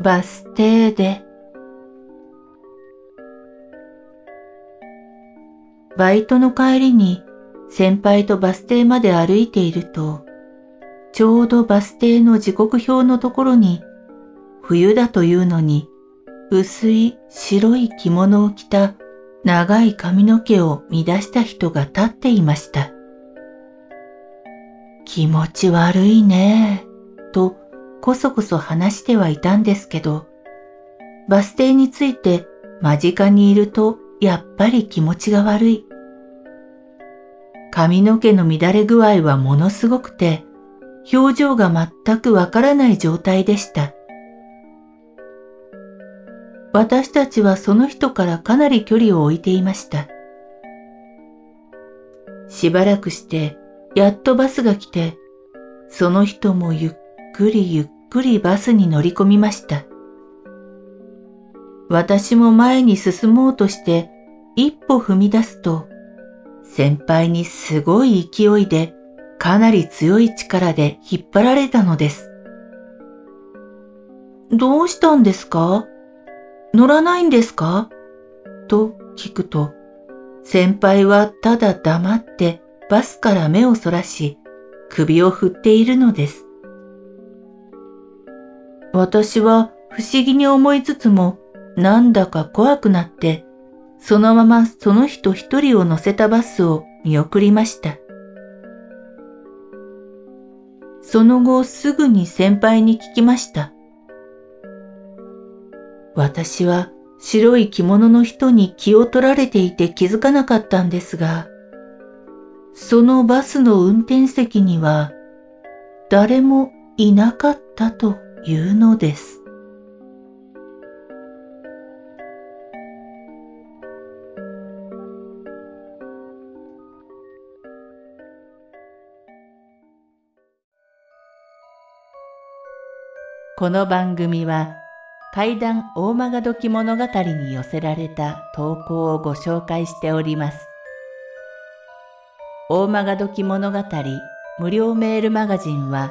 バス停でバイトの帰りに先輩とバス停まで歩いていると、ちょうどバス停の時刻表のところに、冬だというのに、薄い白い着物を着た長い髪の毛を乱した人が立っていました。気持ち悪いねとこそこそ話してはいたんですけど、バス停について間近にいるとやっぱり気持ちが悪い。髪の毛の乱れ具合はものすごくて、表情が全くわからない状態でした。私たちはその人からかなり距離を置いていました。しばらくして、やっとバスが来て、その人もゆっくりゆっくりバスに乗り込みました。私も前に進もうとして一歩踏み出すと、先輩にすごい勢いでかなり強い力で引っ張られたのです。どうしたんですか？乗らないんですか？と聞くと、先輩はただ黙ってバスから目をそらし、首を振っているのです。私は不思議に思いつつも、なんだか怖くなって、そのままその人一人を乗せたバスを見送りました。その後すぐに先輩に聞きました。私は白い着物の人に気を取られていて気づかなかったんですが、そのバスの運転席には誰もいなかったというのです。この番組は怪談大曲時物語に寄せられた投稿をご紹介しております。大曲時物語無料メールマガジンは